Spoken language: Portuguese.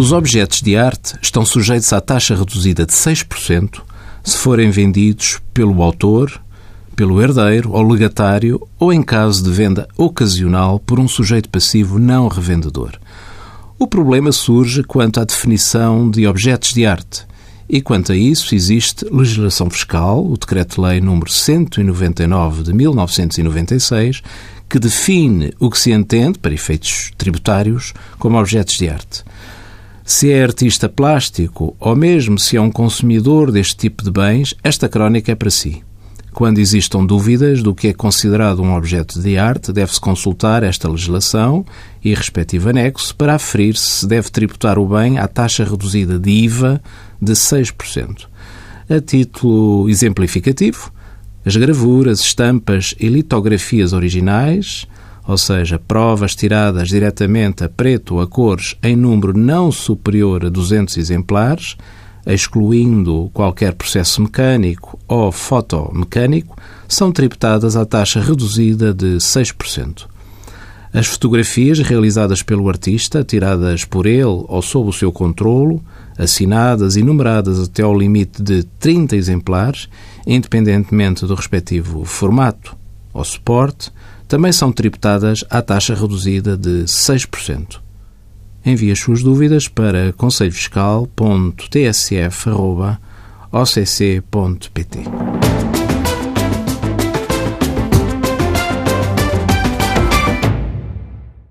Os objetos de arte estão sujeitos à taxa reduzida de 6% se forem vendidos pelo autor, pelo herdeiro ou legatário ou em caso de venda ocasional por um sujeito passivo não revendedor. O problema surge quanto à definição de objetos de arte. E quanto a isso, existe legislação fiscal, o Decreto-Lei número 199 de 1996, que define o que se entende, para efeitos tributários, como objetos de arte. Se é artista plástico ou mesmo se é um consumidor deste tipo de bens, esta crónica é para si. Quando existam dúvidas do que é considerado um objeto de arte, deve-se consultar esta legislação e respectivo anexo para aferir se deve tributar o bem à taxa reduzida de IVA de 6%. A título exemplificativo, as gravuras, estampas e litografias originais, ou seja, provas tiradas diretamente a preto ou a cores em número não superior a 200 exemplares, excluindo qualquer processo mecânico ou fotomecânico, são tributadas à taxa reduzida de 6%. As fotografias realizadas pelo artista, tiradas por ele ou sob o seu controlo, assinadas e numeradas até ao limite de 30 exemplares, independentemente do respectivo formato ou suporte, também são tributadas à taxa reduzida de 6%. Envie as suas dúvidas para conselhofiscal.tsf.occ.pt.